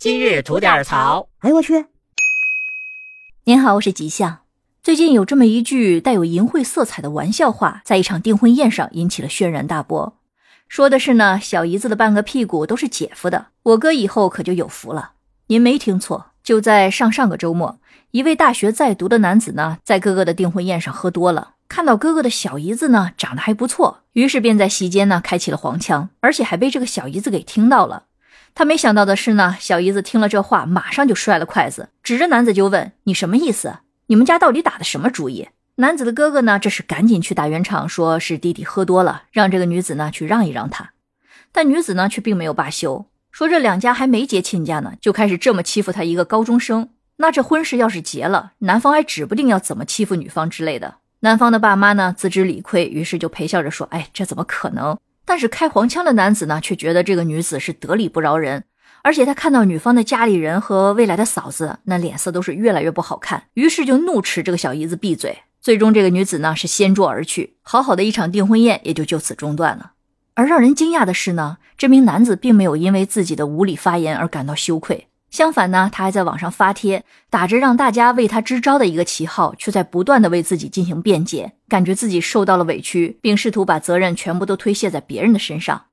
今日吐点槽。哎呦我去！您好，我是吉祥。最近有这么一句带有淫秽色彩的玩笑话，在一场订婚宴上引起了轩然大波。说的是呢，小姨子的半个屁股都是姐夫的，我哥以后可就有福了。您没听错，就在上上个周末，一位大学在读的男子呢，在哥哥的订婚宴上喝多了。看到哥哥的小姨子呢长得还不错，于是便在席间呢开启了黄腔，而且还被这个小姨子给听到了。他没想到的是呢，小姨子听了这话，马上就摔了筷子，指着男子就问：“你什么意思？你们家到底打的什么主意？”男子的哥哥呢，这是赶紧去打圆场，说是弟弟喝多了，让这个女子呢去让一让他。但女子呢却并没有罢休，说这两家还没结亲家呢，就开始这么欺负他一个高中生。那这婚事要是结了，男方还指不定要怎么欺负女方之类的。男方的爸妈呢自知理亏，于是就陪笑着说：“哎，这怎么可能？”但是开黄腔的男子呢，却觉得这个女子是得理不饶人，而且他看到女方的家里人和未来的嫂子，那脸色都是越来越不好看，于是就怒斥这个小姨子闭嘴。最终，这个女子呢是掀桌而去，好好的一场订婚宴也就就此中断了。而让人惊讶的是呢，这名男子并没有因为自己的无理发言而感到羞愧。相反呢，他还在网上发帖，打着让大家为他支招的一个旗号，却在不断的为自己进行辩解，感觉自己受到了委屈，并试图把责任全部都推卸在别人的身上。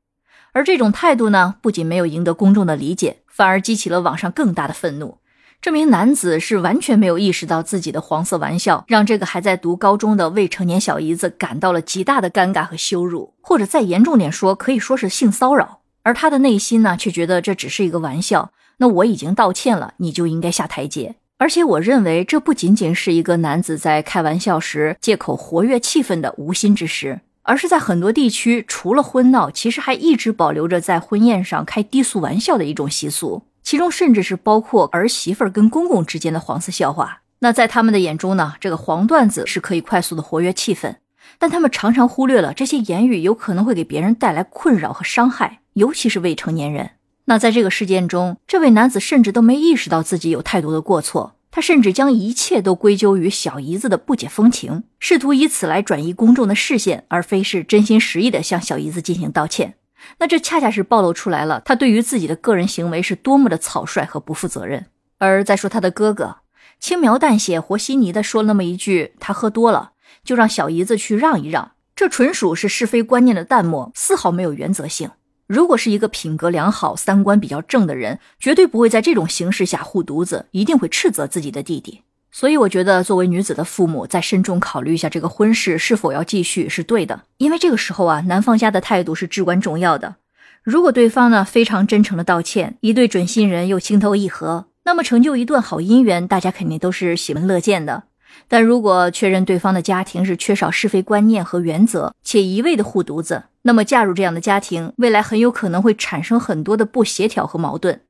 而这种态度呢，不仅没有赢得公众的理解，反而激起了网上更大的愤怒。这名男子是完全没有意识到自己的黄色玩笑，让这个还在读高中的未成年小姨子感到了极大的尴尬和羞辱，或者再严重点说，可以说是性骚扰。而他的内心呢，却觉得这只是一个玩笑。那我已经道歉了，你就应该下台阶。而且我认为这不仅仅是一个男子在开玩笑时借口活跃气氛的无心之失，而是在很多地区，除了婚闹，其实还一直保留着在婚宴上开低俗玩笑的一种习俗，其中甚至是包括儿媳妇跟公公之间的黄色笑话。那在他们的眼中呢，这个黄段子是可以快速的活跃气氛，但他们常常忽略了这些言语有可能会给别人带来困扰和伤害，尤其是未成年人。那在这个事件中，这位男子甚至都没意识到自己有太多的过错，他甚至将一切都归咎于小姨子的不解风情，试图以此来转移公众的视线，而非是真心实意的向小姨子进行道歉。那这恰恰是暴露出来了他对于自己的个人行为是多么的草率和不负责任。而再说他的哥哥，轻描淡写、和稀泥的说了那么一句“他喝多了”，就让小姨子去让一让，这纯属是是非观念的淡漠，丝毫没有原则性。如果是一个品格良好、三观比较正的人，绝对不会在这种形势下护犊子，一定会斥责自己的弟弟。所以，我觉得作为女子的父母，再慎重考虑一下这个婚事是否要继续是对的。因为这个时候啊，男方家的态度是至关重要的。如果对方呢非常真诚的道歉，一对准新人又情投意合，那么成就一段好姻缘，大家肯定都是喜闻乐见的。但如果确认对方的家庭是缺少是非观念和原则，且一味的护犊子，那么嫁入这样的家庭，未来很有可能会产生很多的不协调和矛盾。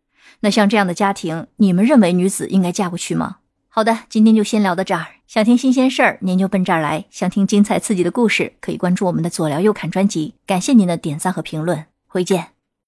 那像这样的家庭，你们认为女子应该嫁过去吗？好的，今天就先聊到这儿。想听新鲜事儿，您就奔这儿来；想听精彩刺激的故事，可以关注我们的左聊右侃专辑。感谢您的点赞和评论，回见。